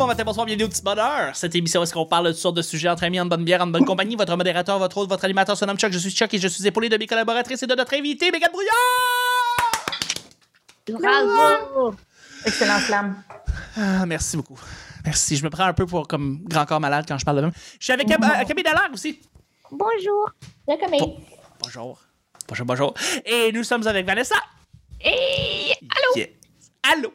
bon matin, bonsoir, bienvenue au petit bonheur. Cette émission, est-ce qu'on parle de toutes sortes de sujets entre amis, en bonne bière, en bonne compagnie? Votre modérateur, votre hôte, votre animateur se nomme Chuck. Je suis Chuck et je suis épaulé de mes collaboratrices et de notre invité, Mégane Brouillard! Bravo! Excellent flamme. Ah, merci beaucoup. Merci. Je me prends un peu pour comme grand corps malade quand je parle de même. Je suis avec Cam- euh, Camille Dallaire aussi. Bonjour. Comme Bon. Bonjour. Bonjour, bonjour. Et nous sommes avec Vanessa. Et Allô? Allô?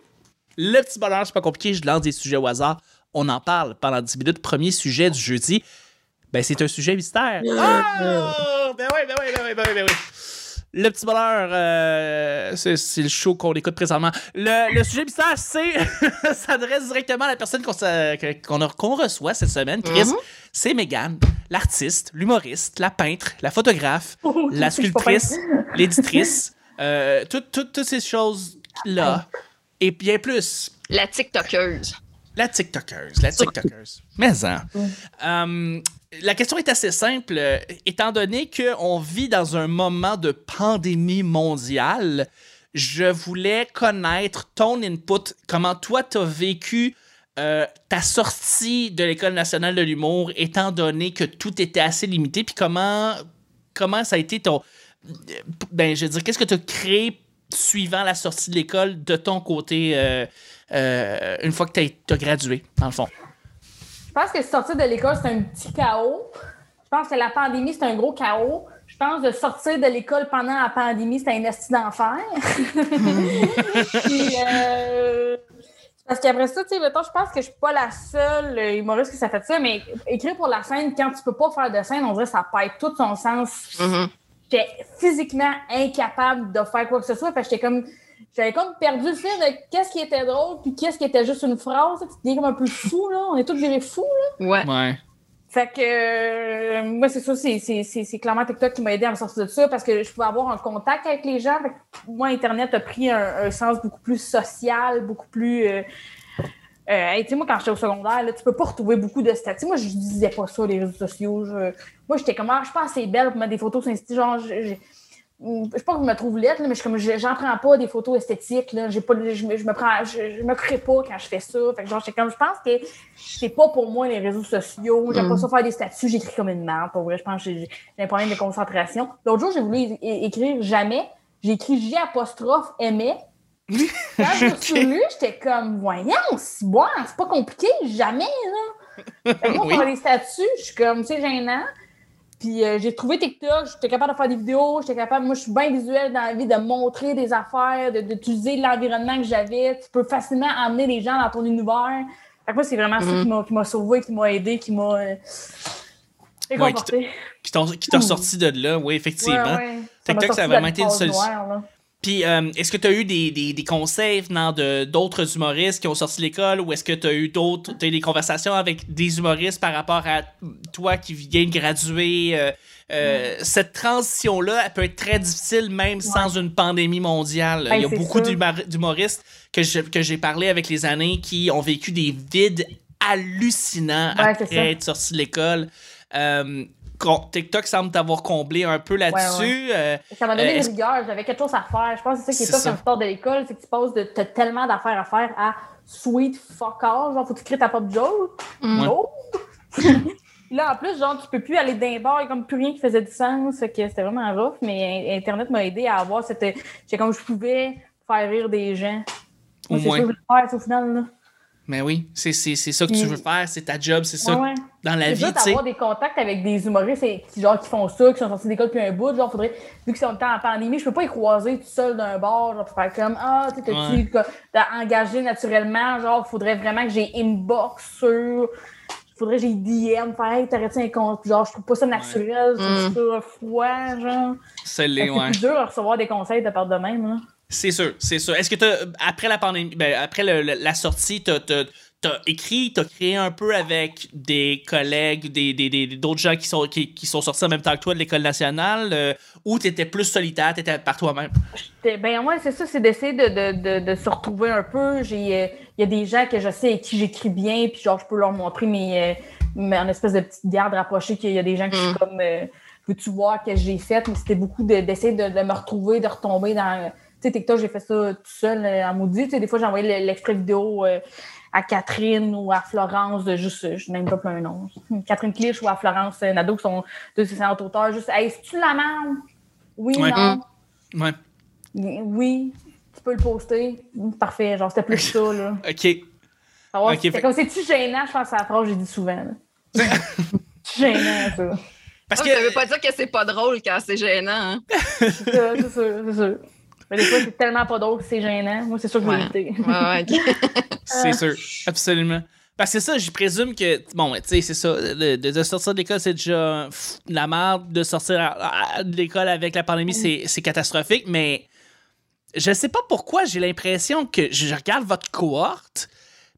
Le petit bonheur, c'est pas compliqué, je lance des sujets au hasard. On en parle pendant 10 minutes. Premier sujet du jeudi. Ben, c'est un sujet mystère. Oh! Ben oui, ben oui, ben oui, ben oui, ben oui. Le petit bonheur, euh, c'est le show qu'on écoute présentement. Le, le sujet mystère, c'est s'adresse directement à la personne qu'on reçoit cette semaine, Chris. C'est Megan, l'artiste, l'humoriste, la peintre, la photographe, la suis pas sculptrice, l'éditrice, euh, toutes ces choses-là. Et bien plus, La TikTokeuse. la TikTokeuse, la TikTokeuse. Mais hein. Euh, la question est assez simple. Étant donné qu'on vit dans un moment de pandémie mondiale, je voulais connaître ton input, comment toi t'as vécu euh, ta sortie de l'École nationale de l'humour, étant donné que tout était assez limité, puis comment, comment ça a été ton... Ben, je veux dire, qu'est-ce que tu as créé suivant la sortie de l'école de ton côté euh, euh, une fois que tu as gradué, dans le fond? Je pense que sortir de l'école, c'est un petit chaos. Je pense que la pandémie, c'est un gros chaos. Je pense de sortir de l'école pendant la pandémie, c'était un esti d'enfer. Euh, parce qu'après ça, tu sais, je pense que je suis pas la seule humoriste qui s'est fait ça, mais écrire pour la scène, quand tu peux pas faire de scène, on dirait que ça perd tout son sens. Mhm. J'étais physiquement incapable de faire quoi que ce soit. Fait que j'étais comme. J'avais comme perdu le fil de qu'est-ce qui était drôle puis qu'est-ce qui était juste une phrase. Tu deviens comme un peu fou, là. On est tous virés fous, là. Ouais. Ouais. Fait que euh, moi, c'est ça, c'est- c'est c'est- c'est clairement TikTok qui m'a aidé à me sortir de ça parce que je pouvais avoir un contact avec les gens. Fait que moi, Internet a pris un, un sens beaucoup plus social, beaucoup plus. Euh, euh, hey, tu sais, moi, quand j'étais au secondaire, là, tu peux pas retrouver beaucoup de statuts. Moi, je disais pas ça, les réseaux sociaux. Je- moi, j'étais comme, ah, je suis pas assez belle pour mettre des photos sur Insta. Genre, je, je, pas que je me trouve lettre, là, mais je comme, je- j'en prends pas des photos esthétiques. Là. J'ai pas, je, me- je me prends, je, je me crée pas quand je fais ça. Fait que genre, j'étais comme, je pense que c'est pas pour moi les réseaux sociaux. J'aime pas ça faire des statuts. J'écris comme une merde. Pour vrai, je pense que j'ai j'ai un problème de concentration. L'autre jour, j'ai voulu é- é- écrire jamais. J'ai écrit J apostrophe aimait. Quand lu, j'étais comme, voyons, c'est bon, c'est pas compliqué, jamais, là. Fait que moi, Oui. pour les statuts, je suis comme, c'est gênant. Puis euh, j'ai trouvé TikTok, j'étais capable de faire des vidéos, j'étais capable, moi je suis bien visuelle dans la vie, de montrer des affaires, de- d'utiliser l'environnement que j'avais. Tu peux facilement emmener les gens dans ton univers. Fait que moi, c'est vraiment ça qui m'a- qui m'a sauvé, qui m'a aidé, qui m'a euh, réconforté. Qui t'a sorti de là, oui, effectivement. Ouais, ouais. TikTok, ça a vraiment de été une solution. noire. Puis, euh, est-ce que tu as eu des, des, des conseils venant d'autres humoristes qui ont sorti de l'école ou est-ce que tu as eu d'autres, des conversations avec des humoristes par rapport à toi qui viens de graduer? euh, euh, Cette transition-là, elle peut être très difficile même sans une pandémie mondiale. Ben, Il y a beaucoup d'humoristes que j'ai parlé avec les années qui ont vécu des vides hallucinants Ouais, après être sortis de l'école. Euh, TikTok semble t'avoir comblé un peu là-dessus. Euh, Ça m'a donné Euh, une rigueur, j'avais quelque chose à faire. Je pense que c'est ça qui est C'est ça tu sors de l'école, c'est que tu passes de t'as tellement d'affaires à faire à sweet fuck all. Genre, faut que tu crées ta pop joke. Oh! Là, en plus, genre, tu peux plus aller les bars, il y a comme plus rien qui faisait du sens. Fait que c'était vraiment rough, mais Internet m'a aidé à avoir cette. J'ai comme je pouvais faire rire des gens. Au Moi, c'est moins. ça que je voulais faire, c'est au final, là. Mais oui, c'est c'est- c'est ça que tu veux faire, c'est ta job, c'est ça Ouais, ouais. Dans la C'est vie, sais. d'avoir des contacts avec des humoristes et- qui, genre, qui font ça, qui sont sortis d'école depuis un bout. Genre, faudrait, vu qu'ils sont le temps en pandémie, je peux pas y croiser tout seul d'un bar, genre, pour faire comme, ah, tu sais, t'as-tu Ouais. engagé naturellement, genre, faudrait vraiment que j'ai inbox sur, faudrait que j'ai DM, faire, hey, t'arrêtes un compte, genre, je trouve pas ça naturel, je trouve ça froid, genre. C'est les, C'est ouais. plus dur à recevoir des conseils de part de même, là. C'est sûr, c'est sûr. Est-ce que t'as, après la pandémie, ben, après le- le- la sortie, t'as, t'as, écrit, t'as créé un peu avec des collègues, des, des, des- d'autres gens qui sont, qui, qui sont sortis en même temps que toi de l'école nationale, euh, ou t'étais plus solitaire, t'étais par toi-même? Ben ouais, c'est ça, c'est d'essayer de, de, de, de se retrouver un peu. J'ai, euh, il y a des gens que je sais avec qui j'écris bien, puis genre je peux leur montrer mes, euh, mes- en espèce de petite garde rapprochée qu'il y a des gens qui sont comme euh, veux-tu voir que j'ai fait, mais c'était beaucoup de- d'essayer de, de me retrouver, de retomber dans. Tu sais, TikTok, j'ai fait ça tout seul euh, en maudit. Tu sais, des fois, j'ai envoyé le- l'extrait vidéo euh, à Catherine ou à Florence de juste, je n'aime pas plein nom. Catherine Clich ou à Florence Nadeau qui sont deux excellents auteurs. Juste, hey, est-tu la merde? Oui, Ouais. non. Ouais. Oui, tu peux le poster. Parfait, genre, c'était plus ça, là. OK. Ah ouais, Ok, c'est fait- comme c'est-tu gênant, je pense que c'est la phrase que j'ai dit souvent. gênant, ça. Parce que. Ça veut pas dire que c'est pas drôle quand c'est gênant. Hein? C'est ça, c'est sûr, c'est sûr. Mais des fois, c'est tellement pas drôle que c'est gênant. Moi, c'est sûr que je vais Ouais. Ouais, ouais. C'est sûr, absolument. Parce que ça, je présume que, bon, tu sais, c'est ça, de, sortir de l'école, c'est déjà pff, la merde. De sortir à- à- de l'école avec la pandémie, c'est c'est catastrophique, mais je sais pas pourquoi j'ai l'impression que je je regarde votre cohorte,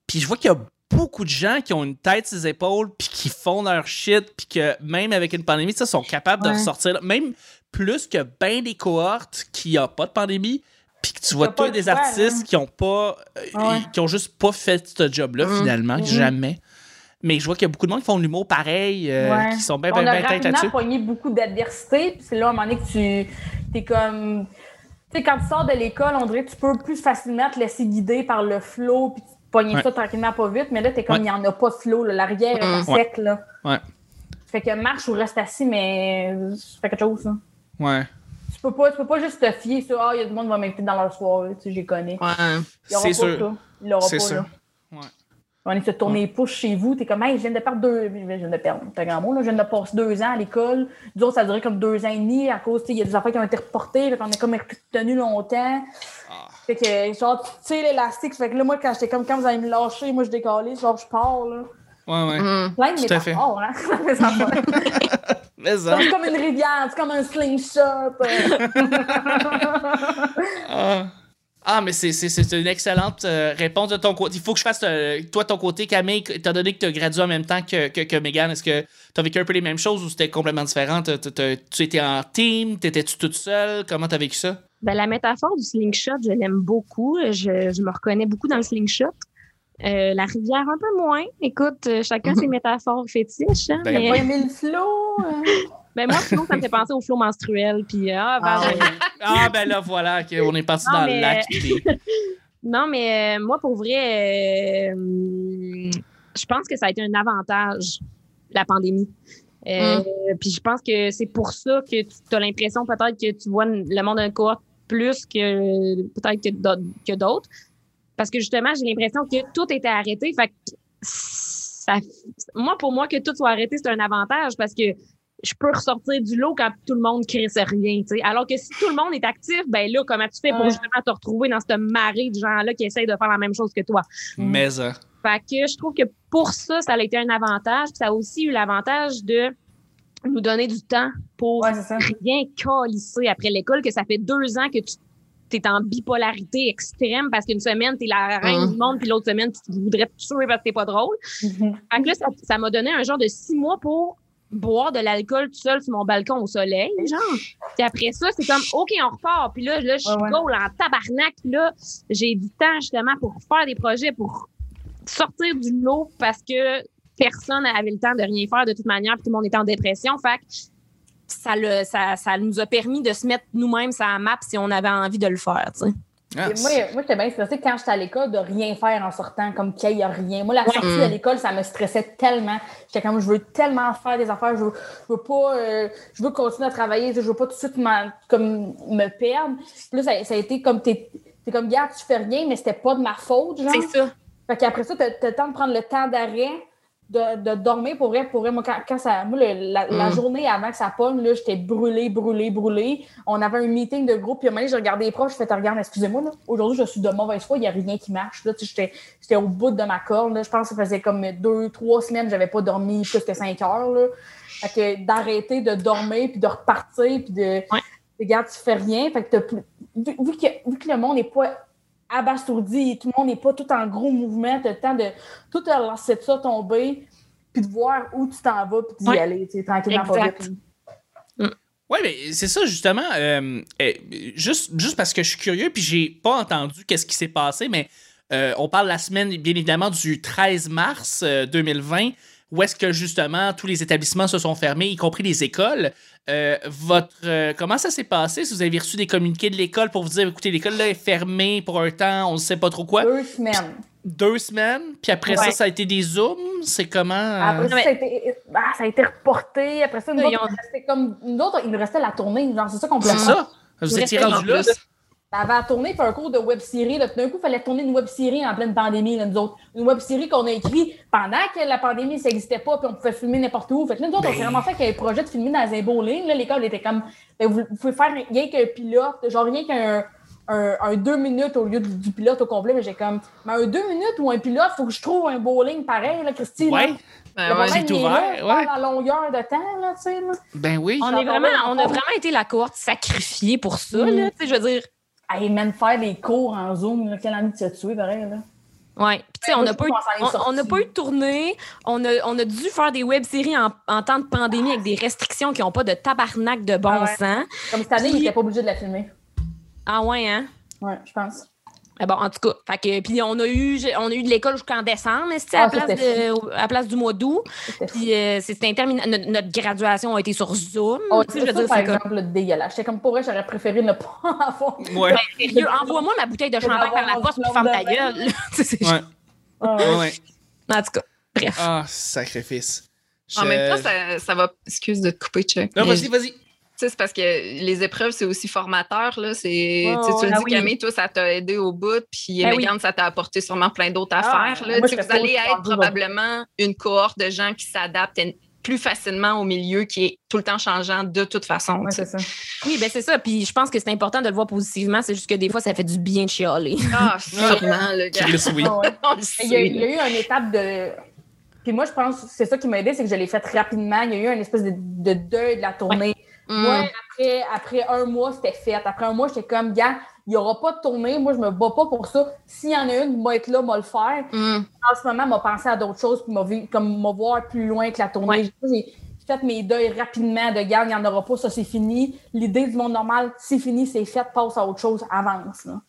puis je vois qu'il y a beaucoup de gens qui ont une tête sur les épaules, puis qui font leur shit, puis que même avec une pandémie, ça, sont capables de Ouais. ressortir, même plus que bien des cohortes qui n'ont pas de pandémie, puis que tu vois tous des choix, artistes là. qui ont pas, euh, Ouais. qui ont juste pas fait ce job-là Mhm. finalement, Mhm. jamais. Mais je vois qu'il y a beaucoup de monde qui font de l'humour pareil, euh, Ouais. qui sont bien, On bien, a bien tête là-dessus. pogné beaucoup d'adversité, puis c'est là, à un moment donné, que tu es comme... Tu sais, quand tu sors de l'école, on dirait que tu peux plus facilement te laisser guider par le flow, puis tu pognes Ouais. ça tranquillement pas vite, mais là, t'es comme, Ouais. il n'y en a pas de flow, l'arrière est à Mhm. sec, là. Ouais. Fait que marche ou reste assis, mais fais quelque chose. Ouais. Tu peux pas, tu peux pas juste te fier sur Ah, il y a du monde qui va m'inviter dans leur soirée, tu sais, j'y connais. Ouais. Il y aura C'est pas sûr. ça. Il l'aura C'est pas, sûr. là. Ouais. On est se tourner les pouces chez vous, t'es comme, hey, je viens de perdre deux. Je viens de perdre, un grand mot, là. Je viens de passer deux ans à l'école. Autres, ça durait comme deux ans et demi à cause, tu sais, il y a des affaires qui ont été reportées, fait qu'on est comme retenu longtemps. Ah. Fait que, genre, tu sais, l'élastique, fait que là, moi, quand j'étais comme, quand vous allez me lâcher, moi, je décallais, genre, je pars, là. Ouais, ouais. Mhm. Plein de Tout à fait. hein. C'est comme une rivière, c'est comme un slingshot. euh. Ah. Ah, mais c'est- c'est c'est une excellente euh, réponse de ton côté. Il faut que je fasse, euh, toi, ton côté, Camille, étant donné que tu as gradué en même temps que, que, que Megan, est-ce que tu as vécu un peu les mêmes choses ou c'était complètement différent? Tu étais en team? T'étais-tu toute seule? Comment tu as vécu ça? Ben, la métaphore du slingshot, je l'aime beaucoup. Je, je me reconnais beaucoup dans le slingshot. Euh, la rivière, un peu moins. Écoute, euh, chacun ses métaphores fétiches. Hein, Ben, T'as mais, pas aimé le flow? hein? ben, moi, sinon, ça me fait penser au flot menstruel. Puis, euh, ah, Ah, ben, ouais. Ah, ben là, voilà, on est parti Non, dans mais- le lac. puis- Non, mais euh, moi, pour vrai, euh, je pense que ça a été un avantage, la pandémie. Euh, Puis je pense que c'est pour ça que tu as l'impression peut-être que tu vois le monde d'un cohorte plus que peut-être que d'autres. Parce que justement, j'ai l'impression que tout était arrêté. Fait que ça, moi, pour moi, que tout soit arrêté, c'est un avantage parce que je peux ressortir du lot quand tout le monde crée rien. tu sais. Alors que si tout le monde est actif, ben là, comment tu fais pour Ouais. justement te retrouver dans cette marée de gens-là qui essayent de faire la même chose que toi? Mais, euh, Fait que je trouve que pour ça, ça a été un avantage. Puis ça a aussi eu l'avantage de nous donner du temps pour Ouais, ça. rien calisser après l'école, que ça fait deux ans que tu es en bipolarité extrême parce qu'une semaine, tu es la reine du monde, puis l'autre semaine, tu voudrais te tuer parce que t'es pas drôle. Mhm. Fait que là, ça- ça m'a donné un genre de six mois pour boire de l'alcool tout seul sur mon balcon au soleil, genre. Puis après ça, c'est comme, OK, on repart. Puis là, là je suis Ouais, ouais. goal en tabarnak. Puis là, j'ai du temps justement pour faire des projets, pour sortir du lot parce que personne n'avait le temps de rien faire de toute manière, puis tout le monde était en dépression. Fait que ça, le, ça, ça nous a permis de se mettre nous-mêmes sur la map si on avait envie de le faire, tu sais. ah, moi, moi j'étais bien stressée quand j'étais à l'école de rien faire en sortant, comme qu'il n'y a rien. Moi, la sortie Mm. de l'école, ça me stressait tellement. J'étais comme, je veux tellement faire des affaires, je veux, je veux pas, euh, je veux continuer à travailler, je veux pas tout de suite m'en- comme, me perdre. Puis là, ça, ça a été comme, t'es t'es comme, gars, tu fais rien, mais c'était pas de ma faute, genre. C'est ça. Fait qu'après ça, t'as t'as le temps de prendre le temps d'arrêt, de, de dormir pour vrai. Pour vrai, moi, quand, quand ça. Moi, le- la, la Mm. journée avant que ça pogne, là, j'étais brûlée, brûlée, brûlée. On avait un meeting de groupe, puis à un moment donné, j'ai regardé les proches, je fais, regarde, excusez-moi, là, aujourd'hui, je suis de mauvaise foi, il n'y a rien qui marche. Là, j'étais, j'étais au bout de ma corde. Là. Je pense que ça faisait comme deux, trois semaines j'avais pas dormi plus que cinq heures. Là. Fait que d'arrêter de dormir, puis de repartir, puis de. Ouais. Regarde, tu fais rien. Fait que t'as plus. Vu, vu que, vu que le monde n'est pas abasourdi, tout le monde n'est pas tout en gros mouvement, tu as le temps de tout te lancer de ça tomber, puis de voir où tu t'en vas, puis d'y Ouais. aller, tu sais, tranquillement, pas Exact. vite. Ouais, mais c'est ça justement. euh, euh, juste, juste parce que je suis curieux, puis j'ai pas entendu qu'est-ce qui s'est passé, mais euh, on parle la semaine, bien évidemment, du 13 mars euh, 2020, où est-ce que justement tous les établissements se sont fermés, y compris les écoles. Euh, votre, euh, comment ça s'est passé? Si vous avez reçu des communiqués de l'école pour vous dire, écoutez, l'école là est fermée pour un temps, on ne sait pas trop quoi. Deux semaines. deux semaines, puis après Ouais. ça, ça a été des zooms? C'est comment? euh, Après ça, mais- ça a, été, ah, ça a été reporté. Après ça, nous autres, ont- il nous restait comme. Nous autres, il nous restait la tournée. Genre, c'est ça qu'on C'est ça? Vous étiez rendu En là? plus. On avait à tourner pour un cours de web série. Là. Puis D'un coup, il fallait tourner une web série en pleine pandémie, là, nous autres. Une web série qu'on a écrit pendant que la pandémie, ça n'existait pas, puis on pouvait filmer n'importe où. Fait que là, nous autres, on s'est Ben. vraiment fait qu'il y avait un projet de filmer dans un bowling. Là, l'école était comme, ben, vous, vous pouvez faire rien qu'un pilote, genre rien qu'un un, un deux minutes au lieu du, du pilote au complet. Mais j'ai comme, mais un deux minutes ou un pilote, faut que je trouve un bowling pareil, là, Christine. Ouais, là. Ben ouais. C'est il est ouvert, là, ouais. La longueur de temps, là, tu sais. là. ben oui. On, est vraiment, on a vraiment été la cohorte sacrifiée pour ça. Mm. Là, Tu sais, je veux dire, Hey, même faire des cours en Zoom, là, quelle envie de se tuer, pareil, là. Puis, tu sais, on n'a pas, eu- de tournée. On a, on a dû faire des web-séries en, en temps de pandémie avec des restrictions qui n'ont pas de tabarnak de bon Ah ouais. sens. Comme cette année, il n'était pas obligé de la filmer. Ah ouais, hein? Ouais, je pense. Ah bon, en tout cas, fait que, puis on a eu, on a eu de l'école jusqu'en décembre, mais c'était Ah, à, place de- à place du mois d'août. Puis euh, c'était interminable. Notre, notre graduation a été sur Zoom. Oh, tu sais, je c'est veux ça, dire, par c'est comme, exemple, le dégueulasse. J'étais comme pour vrai, j'aurais préféré ne pas avoir. Ouais, sérieux, envoie-moi ma bouteille de champagne par la poste puis ferme ta gueule. C'est- ouais, Ah ouais. ouais. En tout cas, bref. Ah, sacrifice. En même temps, ça, ça va. Excuse de te couper, Chuck. Non, Mais vas-y, vas-y. Tu sais, c'est parce que les épreuves, c'est aussi formateur. Là. C'est, Oh, tu le ah dis, oui. Camille, toi, ça t'a aidé au bout. Puis, Ben Mégane, ça t'a apporté sûrement plein d'autres Ah, affaires. Là. moi, vous allez être probablement une cohorte de gens qui s'adaptent plus facilement au milieu qui est tout le temps changeant de toute façon. Ouais, ça. Oui, ben c'est ça. Puis je pense que c'est important de le voir positivement. C'est juste que des fois, ça fait du bien de chialer. Ah, sûrement, le gars. Chris, oui. Ah ouais. On le Il y, a, sait, il y a eu une étape de. Puis moi, je pense que c'est ça qui m'a aidé, c'est que je l'ai fait rapidement. Il y a eu une espèce de, de deuil de la tournée. Mm. Moi, après, après un mois, c'était fait. Après un mois, j'étais comme, gars, il n'y aura pas de tournée. Moi, je me bats pas pour ça. S'il y en a une, moi, être là, moi, le faire. Mm. En ce moment, m'a pensé à d'autres choses, puis m'a vu, comme m'a voir plus loin que la tournée. J'ai fait mes deuils rapidement de garde, il n'y en aura pas, ça c'est fini. L'idée du monde normal, c'est fini, c'est fait, passe à autre chose, avance. Là.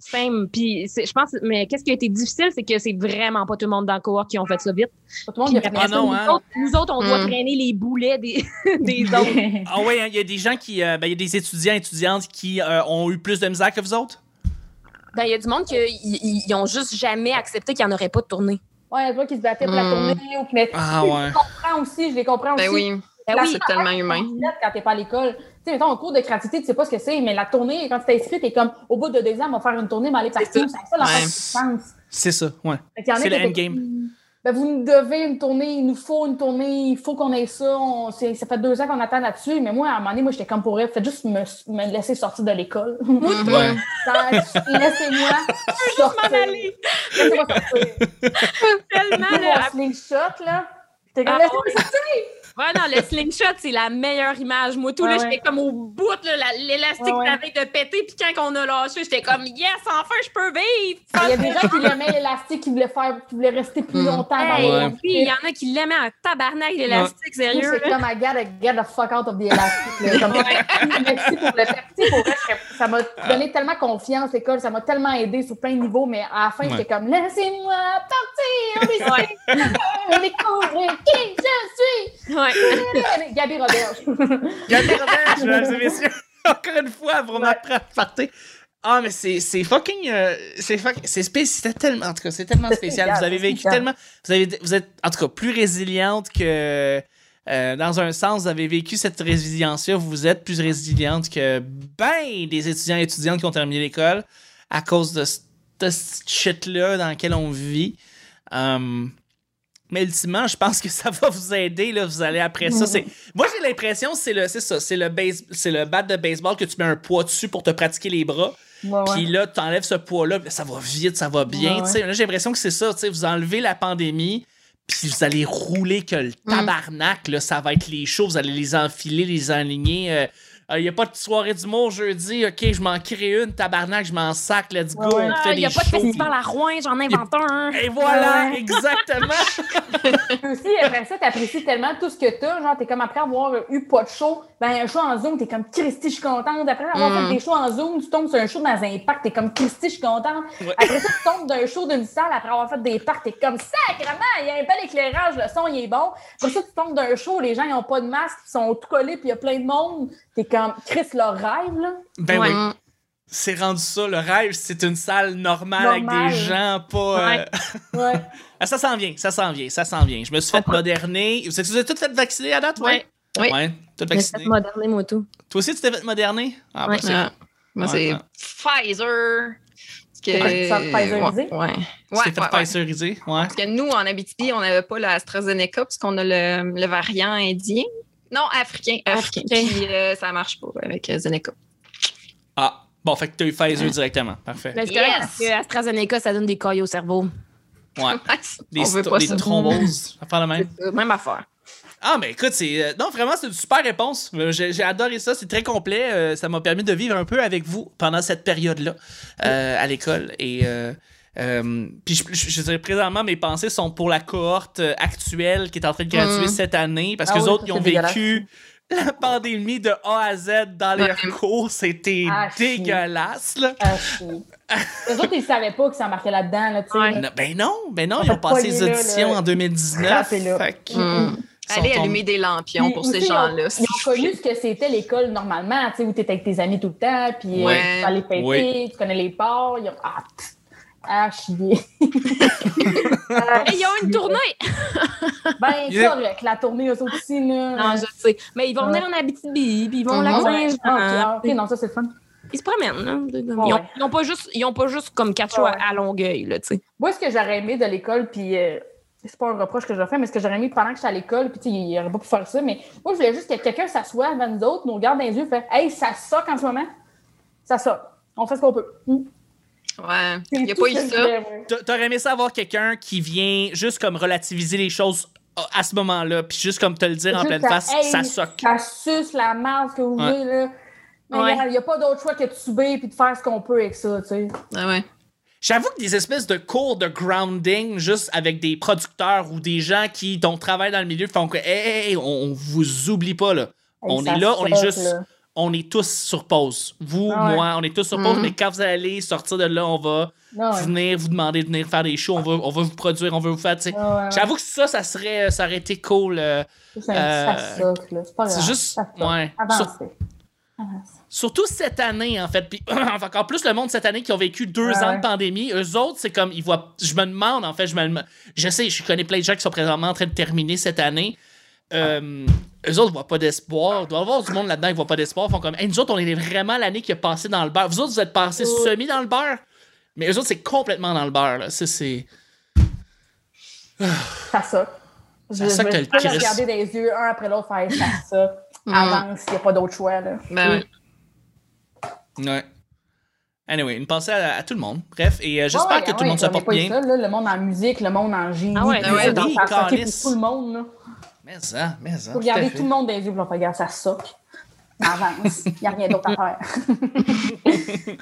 Same. Puis je pense, mais qu'est-ce qui a été difficile, c'est que c'est vraiment pas tout le monde dans le cohort qui ont fait ça vite. Pas tout le monde Puis qui a fait après ça, non, nous, hein? autres, nous autres, on doit Mm. traîner les boulets des, des autres. Ah ouais, hein, il y a des gens qui. euh, ben, il y a des étudiants et étudiantes qui euh, ont eu plus de misère que vous autres? Ben, il y a du monde qui ils- ont juste jamais accepté qu'il n'y en aurait pas de tournée. Ouais, il y a des gens qui se battaient pour la Mm. tournée. Ou qui... Ah je ouais. les comprends aussi, je les comprends aussi. Ben oui, Ben oui. c'est tellement humain. Quand t'es pas à l'école. Tu sais, mettons, en cours de créativité, tu sais pas ce que c'est, mais la tournée, quand tu t'es inscrit, t'es comme, au bout de deux ans, on va faire une tournée, mais aller partout. ça. C'est ça l'enfant Ouais. C'est ça, ouais. C'est le endgame. Ben, vous nous devez une tournée, il nous faut une tournée, il faut qu'on ait ça. On- ça fait deux ans qu'on attend là-dessus, mais moi, à un moment donné, moi, j'étais comme pour elle, faites juste me, me laisser sortir de l'école. Ouais. Dans- Laissez-moi sortir. aller. Laissez-moi sortir. Tellement, Mon là. slingshot, là. T'es comme, Ah, laissez-moi sortir. Ouais, non, le slingshot, c'est la meilleure image. Moi, tout, Ouais, là, ouais. j'étais comme au bout, l'élastique Ouais, ouais. t'avais de péter, puis quand on a lâché, j'étais comme, yes, enfin, je peux vivre! Il y a des gens qui l'aimaient l'élastique, qui voulaient faire, qui voulaient rester plus Mm. longtemps dans Hey, Ouais. puis il y en a qui l'aimaient en tabarnak, l'élastique, sérieux. c'est là. comme, I gotta get the fuck out of the elastic. là. Comme, merci pour le faire. Tu sais, pour vrai, je- ça m'a donné tellement confiance, l'école, ça m'a tellement aidé sur plein de niveaux, mais à la fin, Ouais. j'étais comme, laissez-moi partir, qui je suis. Ouais. Gabi Roberge. Gabi Robert, mesdames et messieurs, encore une fois, pour ma partie. Ah, mais c'est c'est fucking. euh, c'est fucking. C'est spé- C'était tellement. En tout cas, c'est tellement spécial. spécial, Vous avez vécu spécial. tellement. Vous, avez, vous êtes, en tout cas, plus résiliente que. euh, dans un sens, vous avez vécu cette résilience-là. Vous êtes plus résiliente que ben des étudiants et étudiantes qui ont terminé l'école à cause de ce de ce shit-là dans lequel on vit. Um, mais ultimement, je pense que ça va vous aider. Là, vous allez après ça. C'est... Moi, j'ai l'impression que c'est le, c'est ça, c'est le, base... c'est le bat de baseball que tu mets un poids dessus pour te pratiquer les bras. Puis là, tu enlèves ce poids-là, ça va vite, ça va bien. Ouais. Là, j'ai l'impression que c'est ça. Vous enlevez la pandémie, puis vous allez rouler que le Mm. tabarnak. Là, ça va être les shows, vous allez les enfiler, les enligner. Il n'y a pas de soirée d'humour jeudi. OK, je m'en crée une, tabarnak, je m'en sac, let's go. Ouais, ouais. on Ah, fait Il n'y a des pas de festival à Rouen, j'en invente un. puis- Et voilà, Ouais, exactement. Aussi, après ça, t'apprécies tellement tout ce que t'as. Genre, t'es comme après avoir eu pas de show, ben un show en Zoom, t'es comme Christy, je suis contente. Après avoir Mm. fait des shows en Zoom, tu tombes sur un show dans un parc, t'es comme Christy, je suis contente. Ouais. Après ça, tu tombes d'un show d'une salle, après avoir fait des parcs, t'es comme sacrément, il y a un bel éclairage, le son, il est bon. Après ça, tu tombes d'un show, les gens, ils ont pas de masque, ils sont tout collés, puis il y a plein de monde. T'es comme Chris, leur rêve, là? Ben Ouais. oui. C'est rendu ça, le rêve, c'est une salle normale avec des gens, pas. euh, Ouais. Ah, ça s'en vient, ça s'en vient, ça s'en vient. Je me suis fait moderner. Vous êtes vous êtes toutes fait vacciner à date, ouais? Oui. Ouais, toutes vaccinées. c'est moderné, moi, tout. Toi aussi, tu t'es fait moderner? Ah, Ouais. bah, c'est Ah, Moi, c'est ouais. Pfizer. Parce que... Pfizerisé? Ouais. ouais. Ouais, fait ouais, ouais. Pfizerisé? Ouais. Parce que nous, en Abitibi, on n'avait pas la AstraZeneca parce qu'on a le, le variant indien. Non, africain. Africain. Africain. Puis euh, ça marche pas avec euh, Zeneca. Ah, bon, fait que t'as eu Pfizer directement. Parfait. Mais c'est correct Yes! parce que AstraZeneca, ça donne des cailles au cerveau. Ouais. Des, on veut sto- pas des ça. thromboses, à faire le même. C'est Même affaire. Ah, mais écoute, c'est. euh, non, vraiment, c'est une super réponse. J'ai j'ai adoré ça. C'est très complet. Euh, ça m'a permis de vivre un peu avec vous pendant cette période-là euh, à l'école. Et. euh, euh, puis je, je, je dirais présentement, mes pensées sont pour la cohorte euh, actuelle qui est en train de graduer Mhm. cette année parce Ah que les oui, autres, ils ont vécu la pandémie de A à Z dans leurs Ouais. cours. C'était Ah, dégueulasse, là. Ah. Les autres, ils savaient pas que ça marquait là-dedans, là, tu sais. Ouais. Non, ben non, ben non, On ils ont passé pas les les là, auditions là. en 2019. Frappez là. Fait Mm. Allez tombés- allumer des lampions Puis pour ces gens-là. Ils ont, ils ont connu ce que c'était l'école normalement, tu sais, où tu étais avec tes amis tout le temps, puis euh, Ouais. tu allais péter, Oui. tu connais les ports. Ils ont... Ah, ah, chier. Ils ont une tournée! ben, Yeah. correct, la tournée, eux autres aussi, là. Non, je sais. Mais ils vont Ouais. venir en Abitibi, puis ils vont ok, ah, ok, non, ça, c'est le fun. Ils se promènent. Hein? Ils, Ouais. ont, ils ont pas juste, ils ont pas juste comme quatre choix à Longueuil, là, tu sais. Moi, ce que j'aurais aimé de l'école, puis euh, c'est pas un reproche que je fais, mais ce que j'aurais aimé pendant que j'étais à l'école, puis tu sais, il aurait pas pu faire ça, mais moi, je voulais juste que quelqu'un s'assoie avant nous autres, nous regarde dans les yeux, fait Hey, ça soque en ce moment. Ça soque. On fait ce qu'on peut. Mm. Ouais. Il n'y a pas eu ça. T'aurais aimé ça avoir quelqu'un qui vient juste comme relativiser les choses à- ce moment-là, puis juste comme te le dire en pleine face, hey, ça soque. Ça suce la marde que vous Ouais. voulez, là. Mais Ouais. il n'y a pas d'autre choix que de subir puis de faire ce qu'on peut avec ça, tu sais. Ah ouais. J'avoue que des espèces de cours de grounding, juste avec des producteurs ou des gens qui dont travaillent dans le milieu, font que, hey, hey, hey, on, on vous oublie pas, là. On est là, on est juste. là. On est tous sur pause. Vous, Ah ouais. moi, on est tous sur pause, Mhm. mais quand vous allez sortir de là, on va ouais. venir vous demander de venir faire des shows, on va, on va vous produire, on va vous faire. Ouais, ouais. J'avoue que ça, ça serait, ça aurait été cool. euh, C'est euh. C'est juste. Ouais. Surtout cette année, en fait. Puis encore plus le monde cette année qui ont vécu deux Ouais, ans de pandémie. Eux autres, c'est comme, ils voient. Je me demande, en fait, je me Je sais, je connais plein de gens qui sont présentement en train de terminer cette année. Euh, eux autres, ils voient pas d'espoir. Il doit y avoir du monde là-dedans qui voit pas d'espoir. Ils font comme, hey, nous autres, on est vraiment l'année qui a passé dans le beurre. Vous autres, vous êtes passés semi dans le beurre. Mais eux autres, c'est complètement dans le beurre, là. Ça, c'est. Ça soque. Ça je soque je que vais le le regarder dans les yeux, un après l'autre, faire ça soque. Mm. Avance, il n'y a pas d'autre choix, là. Ben ouais. Ouais. Anyway, une pensée à, à tout le monde. Bref, et euh, j'espère Ouais, que ouais, tout le monde se porte bien. là, le monde en musique, le monde en génie. Ah ouais, ça, oui, ça soque câlisse. pour tout le monde. Là. Mais ça, mais ça. Faut tout à regarder fait. tout le monde dans les yeux, fait, regarde, ça soque. Avance. Il n'y a rien d'autre à faire.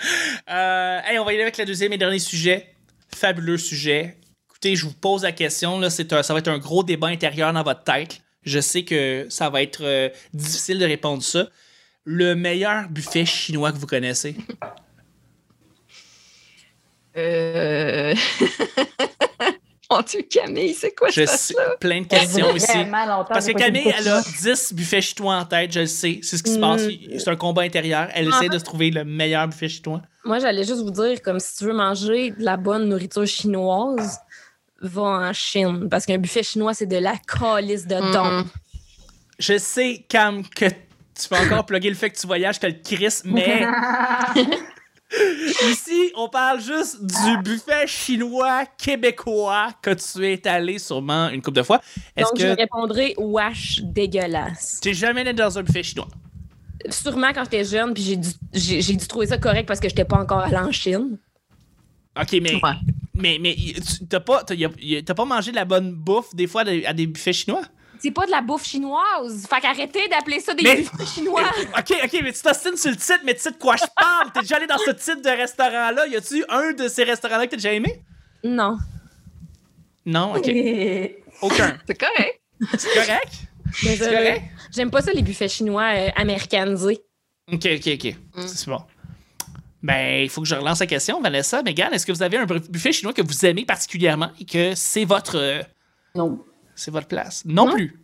Euh, hey, on va y aller avec le deuxième et dernier sujet. Fabuleux sujet. Écoutez, je vous pose la question. Là, c'est un- ça va être un gros débat intérieur dans votre tête. Je sais que ça va être euh, difficile de répondre ça. Le meilleur buffet chinois que vous connaissez? Euh... Mon Dieu, Camille, c'est quoi Je ça? sais, plein de questions ici. Parce que Camille, elle a chinois. 10 buffets chinois en tête, je le sais. C'est ce qui se Mm. passe. C'est un combat intérieur. Elle essaie fait- de se trouver le meilleur buffet chinois. Moi, j'allais juste vous dire, comme si tu veux manger de la bonne nourriture chinoise, va en Chine. Parce qu'un buffet chinois, c'est de la calice de don. Mhm. Je sais, Cam, que tu peux encore plugger le fait que tu voyages que le Chris, mais ici, on parle juste du buffet chinois québécois que tu es allé sûrement une couple de fois. Est-ce Donc, je que répondrai wash dégueulasse. tu n'es jamais allé dans un buffet chinois? Sûrement quand j'étais jeune, puis j'ai dû, j'ai, j'ai dû trouver ça correct parce que j'étais pas encore allée en Chine. OK, mais, Ouais. mais, mais tu- t'as pas, t'as, y a- y a- t'as pas mangé de la bonne bouffe des fois à des buffets chinois? C'est pas de la bouffe chinoise. Fait qu'arrêtez d'appeler ça des Mais- buffets chinois. OK, OK, mais tu t'ostines sur le titre, mais tu sais de quoi je parle? T'es déjà allé dans ce type de restaurant-là? Y a-tu un de ces restaurants-là que t'as déjà aimé? non. Non, OK. Aucun. C'est correct. C'est correct? C'est correct? J'aime pas ça, les buffets chinois euh, américanisés. OK, OK, OK. C'est bon. Ben, il faut que je relance la question, Vanessa. Megan, est-ce que vous avez un buffet chinois que vous aimez particulièrement et que c'est votre, euh, Non. C'est votre place? Non, Non. plus.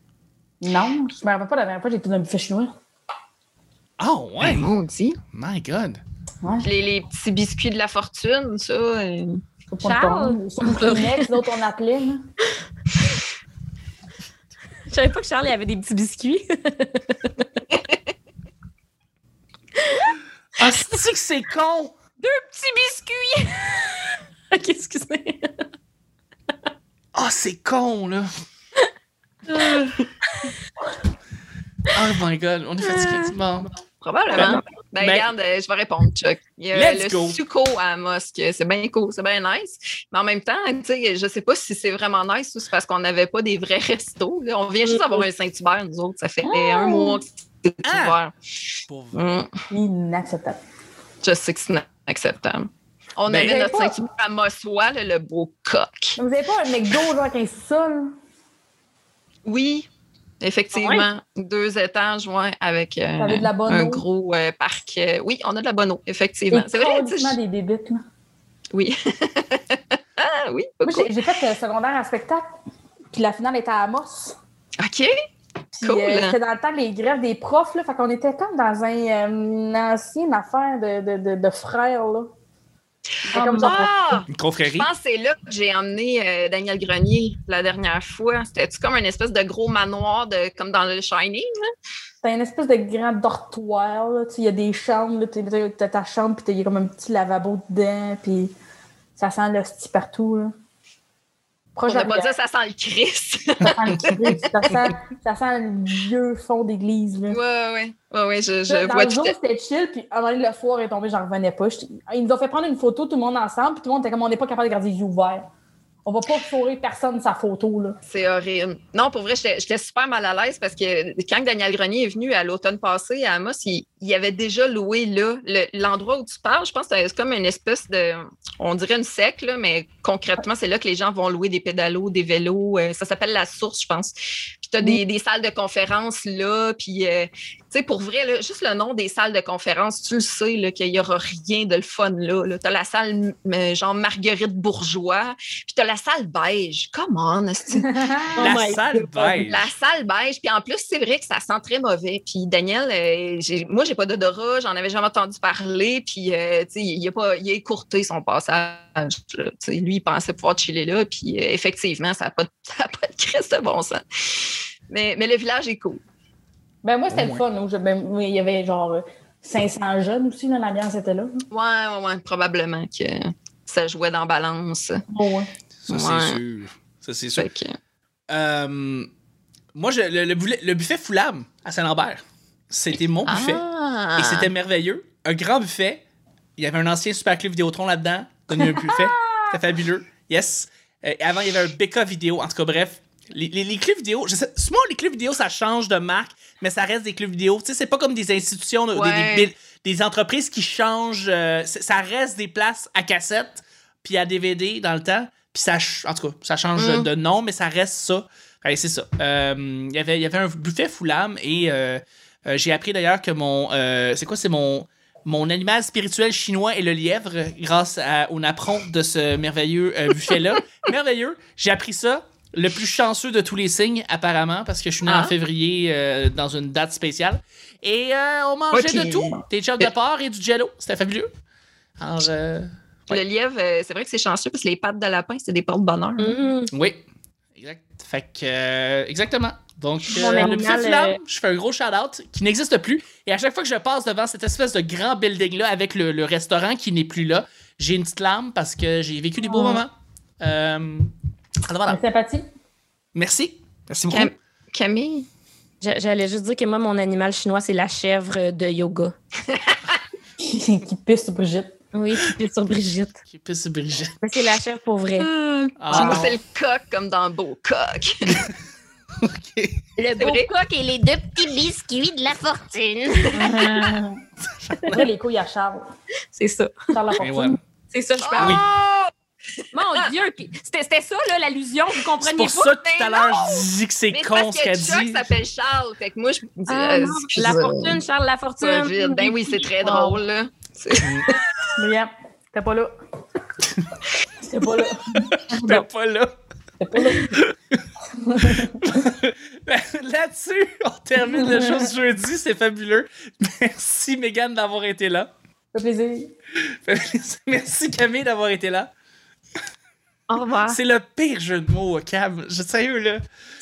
Non, je me rappelle pas la dernière fois que j'ai été dans un buffet chinois. Ah, ouais. Ben, maudit. My God. Ouais. Les, les petits biscuits de la fortune, ça. Charles? l'autre on appelait. Là. Je savais pas que Charles avait des petits biscuits. Ah, c'est que c'est con! petits biscuits! ok, excusez. Ah, c'est con, là! Oh my god, on est fatigué. Bon. Probablement. Ben, Ben- regarde, euh, je vais répondre, Chuck. Il y a le go. suco à Amos, que c'est bien cool, c'est bien nice. Mais en même temps, tu sais, je sais pas si c'est vraiment nice ou c'est parce qu'on n'avait pas des vrais restos. là. On vient juste d'avoir un Saint-Hubert, nous autres. Ça fait un mois que c'est Ah! ouvert. Hum, Inacceptable. je sais que c'est inacceptable. On Ben- avait notre Pas- Saint-Hubert à Mossois, le beau coq. Vous avez pas un McDo genre avec un sous-sol? Oui, effectivement. Deux étages, ouais, avec euh, T'avais de la bonne un eau? gros euh, parc. euh, oui, on a de la bonne eau, effectivement. C'est vrai, complètement des débites, là. je- Oui. ah oui, j'ai fait le secondaire en spectacle, puis la finale était à Amos. OK. Puis Cool. euh, c'était dans le temps des grèves des profs, là. Fait qu'on était comme dans un, une ancienne affaire de, de, de, de frères, là. Ah! Une Je confrérie? pense que c'est là que j'ai emmené euh, Daniel Grenier la dernière fois. C'était-tu comme une espèce de gros manoir de, comme dans le Shining? C'était une espèce de grand dortoir, il y a des chambres. T'as t'as ta chambre, puis il y a comme un petit lavabo dedans, puis ça sent l'hostie partout, là. On Proche pas ça sent le Christ. Ça sent le Christ, ça sent, ça sent le vieux fond d'église, là. ouais, ouais. Ouais, ouais, je, je dans vois le jour, c'était chill, puis à un moment donné, le soir est tombé, j'en revenais pas. Ils nous ont fait prendre une photo, tout le monde ensemble, puis tout le monde était comme on n'est pas capable de garder les yeux ouverts. On va pas fourrer personne sa photo, là. C'est horrible. Non, pour vrai, j'étais super mal à l'aise parce que quand Daniel Grenier est venu à l'automne passé à Amos, il, il avait déjà loué là. Le- L'endroit où tu parles, je pense que c'est comme une espèce de. On dirait une sec, là, mais concrètement, c'est là que les gens vont louer des pédalos, des vélos. euh, ça s'appelle la source, je pense. Puis tu as des, des salles de conférence là. Puis, euh, sais, pour vrai, là, juste le nom des salles de conférence, tu le sais qu'il n'y aura rien de le fun là. Tu as la salle euh, genre Marguerite Bourgeois, puis tu as la salle beige. Come on. Oh La my salle God. beige. La salle beige. Puis en plus, c'est vrai que ça sent très mauvais. Puis Daniel, euh, moi, j'ai pas d'odorat, j'en avais jamais entendu parler. Puis, euh, tu sais, il a pas, il a écourté son passage. lui, il pensait pouvoir chiller là. Puis euh, effectivement, ça n'a pas, de- ça a pas de crise de bon sens. Mais, mais le village est cool. Ben, moi, c'était le fun. où je- ben, il y avait genre euh, 500 jeunes aussi, là, l'ambiance était là. Ouais, ouais, ouais, probablement que ça jouait dans balance. Oh, ouais. Ça, Ouais. c'est sûr. Ça, c'est sûr. Que- Euh, moi, je- le, le boulet- le buffet Foulam à Saint-Lambert, c'était mon buffet. Ah! Et c'était merveilleux. Un grand buffet. Il y avait un ancien Super Club Vidéotron là-dedans. Donné un buffet. C'était fabuleux. Yes. Euh, et avant, il y avait un BK vidéo. En tout cas, bref. Les, les- vidéo, je sais, souvent les clubs vidéo, ça change de marque, mais ça reste des clubs vidéo. Tu sais, c'est pas comme des institutions, des- Ouais. des, des- des entreprises qui changent. euh, ça reste des places à cassette, puis à DVD dans le temps. Puis ça, en tout cas, ça change Mm. de nom, mais ça reste ça. C'est ça. Euh, il y avait- il y avait un buffet Foulam et euh, j'ai appris d'ailleurs que mon. euh, c'est quoi, c'est mon. Mon animal spirituel chinois est le lièvre, grâce à- au napperon de ce merveilleux buffet-là. Merveilleux. J'ai appris ça. Le plus chanceux de tous les signes, apparemment, parce que je suis né en Ah. février euh, dans une date spéciale. Et euh, on mangeait de tout. Des chops de porc et du jello. C'était fabuleux. Alors, euh, Le lièvre, c'est vrai que c'est chanceux parce que les pattes de lapin, c'est des porte-bonheur. Mhm. Oui. Exact. Fait que, euh, exactement. Donc, le je fais un gros shout-out qui n'existe plus. Et à chaque fois que je passe devant cette espèce de grand building-là avec le, le restaurant qui n'est plus là, j'ai une petite larme parce que j'ai vécu des beaux Oh. moments. Alors voilà. Sympathie. Merci. Merci beaucoup. Cam- Camille? J'a- J'allais juste dire que moi, mon animal chinois, c'est la chèvre de yoga. qui pisse Brigitte. Oui, qui pisse sur Brigitte. Qui peut se Brigitte. Mais c'est la chèvre pour vrai. Ah, Moi, c'est le coq comme dans Beau Coq. Le beau vrai. coq et les deux petits biscuits de la fortune. Après, les couilles à Charles. C'est ça. Charles. C'est ça, je Ah! parle. Oui. Mon Dieu, c'était c'était ça, là, l'allusion. Vous C'est compreniez pour pas? ça que tout à l'heure, je dis que c'est c'est con ce qu'elle que Chuck dit. s'appelle Charles. Fait que moi, je me dis. Ah, euh, non, la fortune, Charles, la fortune. Ben oui, c'est très drôle, là. Myriam, t'es pas là. T'es pas là. Pas. T'es pas là. Là-dessus, on termine le show ce jeudi. C'est fabuleux. Merci, Megan, d'avoir été là. Ça fait plaisir. Merci Camille d'avoir été là. Au revoir. C'est le pire jeu de mots, Cam. Je sérieux, là.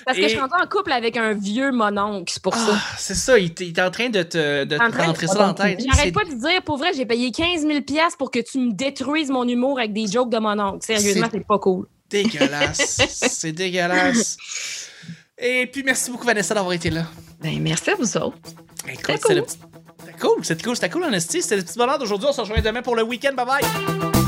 Parce que Et- je suis encore en couple avec un vieux mononcle, c'est pour ça. Ah, c'est ça, il, est en train de te, de En te train de- rentrer ça dans la tête. J'arrête pas de dire, pour vrai, j'ai payé 15 000 piastres pour que tu me détruises mon humour avec des jokes de mononcle. Sérieusement, C'est- pas cool. dégueulasse. c'est dégueulasse. Et puis, merci beaucoup, Vanessa, d'avoir été là. Ben, merci à vous autres. C'était cool. C'était cool, c'était cool, c'était cool. C'était le petit bonheur d'aujourd'hui. On se rejoint demain pour le week-end. Bye bye.